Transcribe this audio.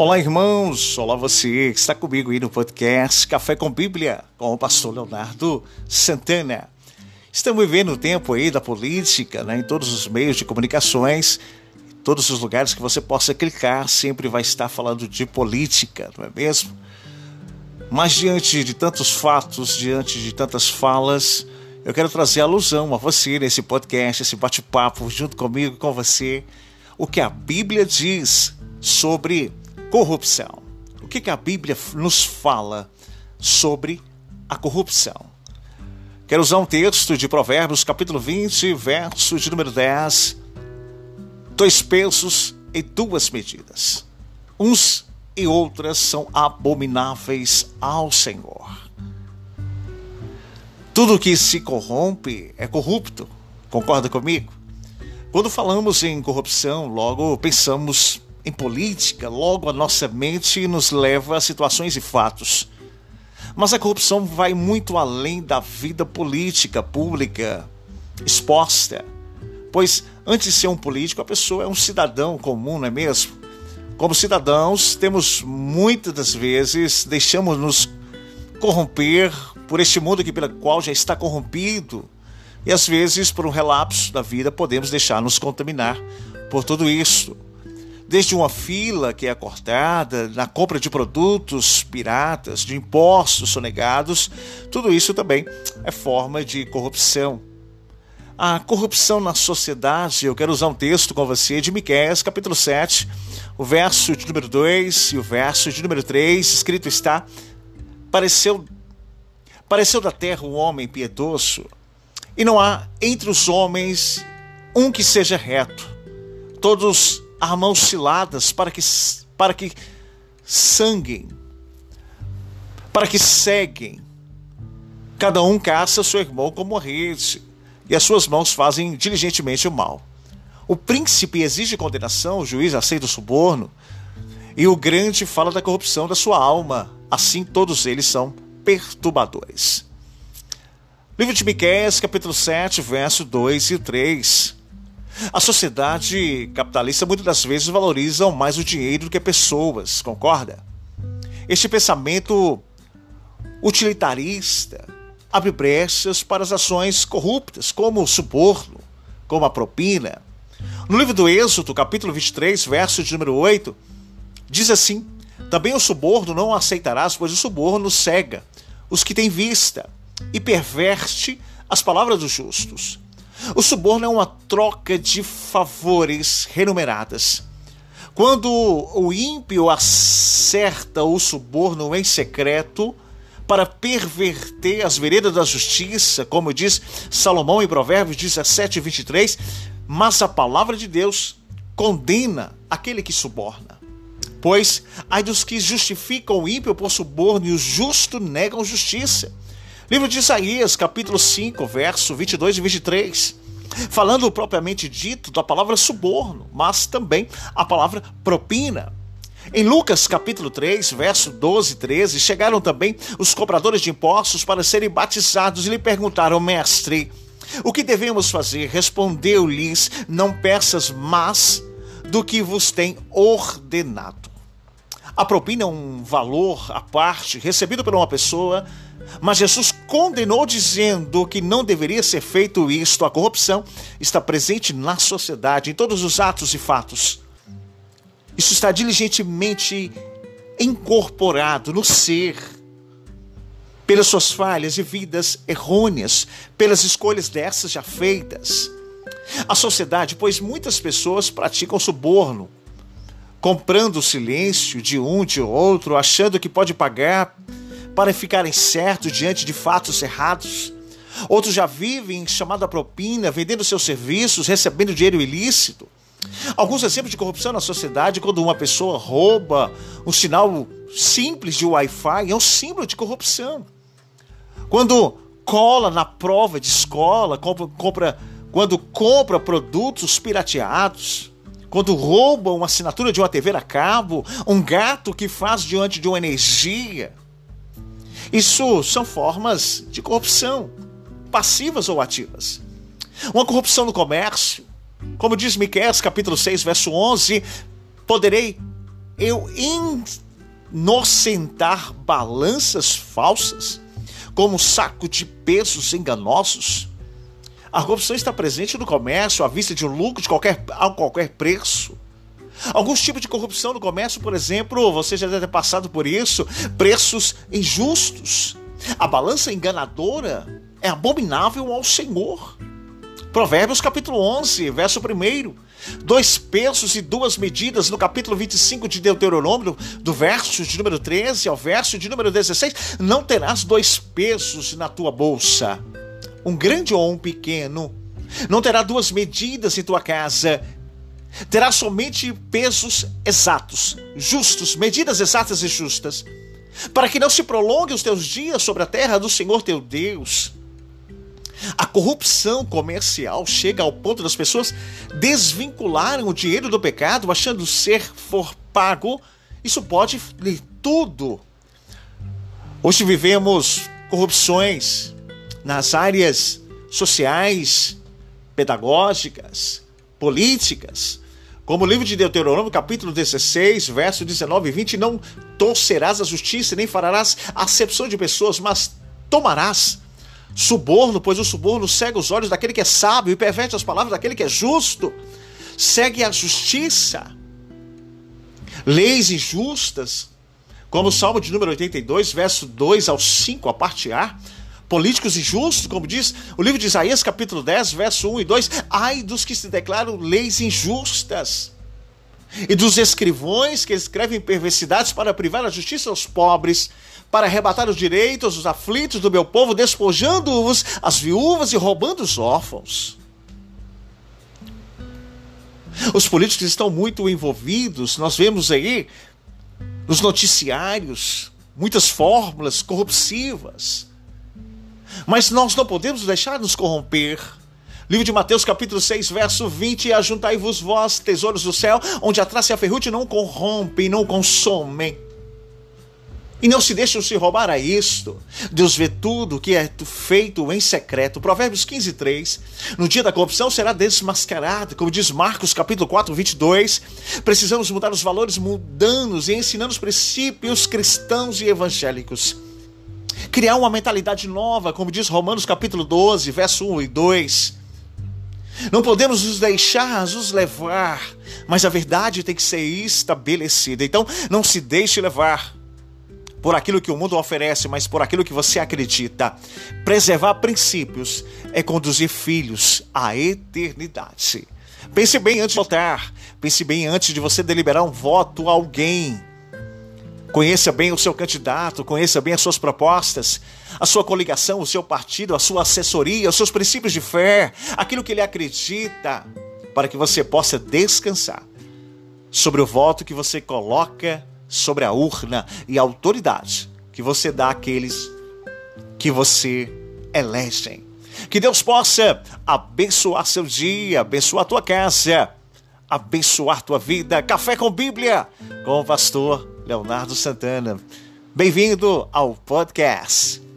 Olá, irmãos! Olá, você que está comigo aí no podcast Café com Bíblia, com o pastor Leonardo Santana. Estamos vivendo o tempo aí da política, né, em todos os meios de comunicações, todos os lugares que você possa clicar, sempre vai estar falando de política, não é mesmo? Mas diante de tantos fatos, diante de tantas falas, eu quero trazer alusão a você nesse podcast, esse bate-papo junto comigo, com você, o que a Bíblia diz sobre corrupção. O que, que a Bíblia nos fala sobre a corrupção? Quero usar um texto de Provérbios, capítulo 20, verso de número 10. Dois pesos e duas medidas. Uns e outras são abomináveis ao Senhor. Tudo que se corrompe é corrupto. Concorda comigo? Quando falamos em corrupção, logo pensamos em política, logo a nossa mente nos leva a situações e fatos. Mas a corrupção vai muito além da vida política pública exposta. Pois antes de ser um político, a pessoa é um cidadão comum, não é mesmo? Como cidadãos, temos muitas das vezes deixamos nos corromper por este mundo que pela qual já está corrompido. E às vezes, por um relapso da vida, podemos deixar nos contaminar por tudo isso desde uma fila que é cortada, na compra de produtos piratas, de impostos sonegados, tudo isso também é forma de corrupção. A corrupção na sociedade, eu quero usar um texto com você de Miqueias, capítulo 7, o verso de número 2 e o verso de número 3, escrito está: Pareceu pareceu da terra um homem piedoso, e não há entre os homens um que seja reto. Todos a mãos ciladas para que, para que sanguem, para que seguem. Cada um caça seu irmão como a rede, e as suas mãos fazem diligentemente o mal. O príncipe exige condenação, o juiz aceita o suborno, e o grande fala da corrupção da sua alma. Assim todos eles são perturbadores. Livro de Miqueias, capítulo 7, verso 2 e 3. A sociedade capitalista muitas das vezes valoriza mais o dinheiro do que pessoas, concorda? Este pensamento utilitarista abre brechas para as ações corruptas, como o suborno, como a propina. No livro do Êxodo, capítulo 23, verso de número 8, diz assim: Também o suborno não aceitarás, pois o suborno cega os que têm vista e perverte as palavras dos justos. O suborno é uma troca de favores renumeradas. Quando o ímpio acerta o suborno em secreto para perverter as veredas da justiça, como diz Salomão em Provérbios 17, 23, mas a palavra de Deus condena aquele que suborna. Pois ai dos que justificam o ímpio por suborno e o justo negam justiça. Livro de Isaías, capítulo 5, verso 22 e 23. Falando propriamente dito da palavra suborno, mas também a palavra propina. Em Lucas capítulo 3, verso 12 e 13, chegaram também os cobradores de impostos para serem batizados e lhe perguntaram, mestre, o que devemos fazer? Respondeu-lhes, não peças mais do que vos tem ordenado. A propina é um valor à parte recebido por uma pessoa mas Jesus condenou dizendo que não deveria ser feito isto. A corrupção está presente na sociedade, em todos os atos e fatos. Isso está diligentemente incorporado no ser, pelas suas falhas e vidas errôneas, pelas escolhas dessas já feitas. A sociedade, pois muitas pessoas praticam suborno, comprando o silêncio de um de outro, achando que pode pagar para ficarem certos diante de fatos errados. Outros já vivem chamada propina, vendendo seus serviços, recebendo dinheiro ilícito. Alguns exemplos de corrupção na sociedade, quando uma pessoa rouba um sinal simples de Wi-Fi, é um símbolo de corrupção. Quando cola na prova de escola, compra, compra quando compra produtos pirateados, quando rouba uma assinatura de uma TV a cabo, um gato que faz diante de uma energia, isso são formas de corrupção, passivas ou ativas. Uma corrupção no comércio, como diz Miqueias capítulo 6, verso 11, poderei eu inocentar balanças falsas como saco de pesos enganosos? A corrupção está presente no comércio à vista de um lucro de qualquer, a qualquer preço. Alguns tipos de corrupção no comércio, por exemplo, você já deve ter passado por isso, preços injustos. A balança enganadora é abominável ao Senhor. Provérbios capítulo 11, verso 1. Dois pesos e duas medidas no capítulo 25 de Deuteronômio, do verso de número 13 ao verso de número 16. Não terás dois pesos na tua bolsa, um grande ou um pequeno. Não terá duas medidas em tua casa. Terá somente pesos exatos, justos, medidas exatas e justas, para que não se prolongue os teus dias sobre a terra do Senhor teu Deus. A corrupção comercial chega ao ponto das pessoas desvincularem o dinheiro do pecado, achando ser for pago. Isso pode ler tudo. Hoje vivemos corrupções nas áreas sociais, pedagógicas, políticas. Como o livro de Deuteronômio, capítulo 16, verso 19 e 20, não torcerás a justiça, nem farás acepção de pessoas, mas tomarás suborno, pois o suborno cega os olhos daquele que é sábio e perverte as palavras daquele que é justo. Segue a justiça. Leis injustas, como o Salmo de número 82, verso 2 ao 5, a parte A. Políticos injustos, como diz o livro de Isaías, capítulo 10, verso 1 e 2. Ai dos que se declaram leis injustas e dos escrivões que escrevem perversidades para privar a justiça aos pobres, para arrebatar os direitos dos aflitos do meu povo, despojando-os as viúvas e roubando os órfãos. Os políticos estão muito envolvidos, nós vemos aí nos noticiários muitas fórmulas corruptivas. Mas nós não podemos deixar nos corromper. Livro de Mateus, capítulo 6, verso 20: Ajuntai-vos vós, tesouros do céu, onde a traça e a ferrugem não corrompem, não consomem e não se deixam se roubar a isto. Deus vê tudo que é feito em secreto. Provérbios 15, 3. No dia da corrupção será desmascarado, como diz Marcos capítulo 4, 22. Precisamos mudar os valores mundanos e ensinar os princípios cristãos e evangélicos. Criar uma mentalidade nova, como diz Romanos capítulo 12, verso 1 e 2. Não podemos nos deixar nos levar, mas a verdade tem que ser estabelecida. Então, não se deixe levar por aquilo que o mundo oferece, mas por aquilo que você acredita. Preservar princípios é conduzir filhos à eternidade. Pense bem antes de votar. Pense bem antes de você deliberar um voto a alguém. Conheça bem o seu candidato, conheça bem as suas propostas, a sua coligação, o seu partido, a sua assessoria, os seus princípios de fé, aquilo que ele acredita, para que você possa descansar sobre o voto que você coloca sobre a urna e a autoridade que você dá àqueles que você elege. Que Deus possa abençoar seu dia, abençoar tua casa, abençoar tua vida. Café com Bíblia com o pastor Leonardo Santana. Bem-vindo ao podcast.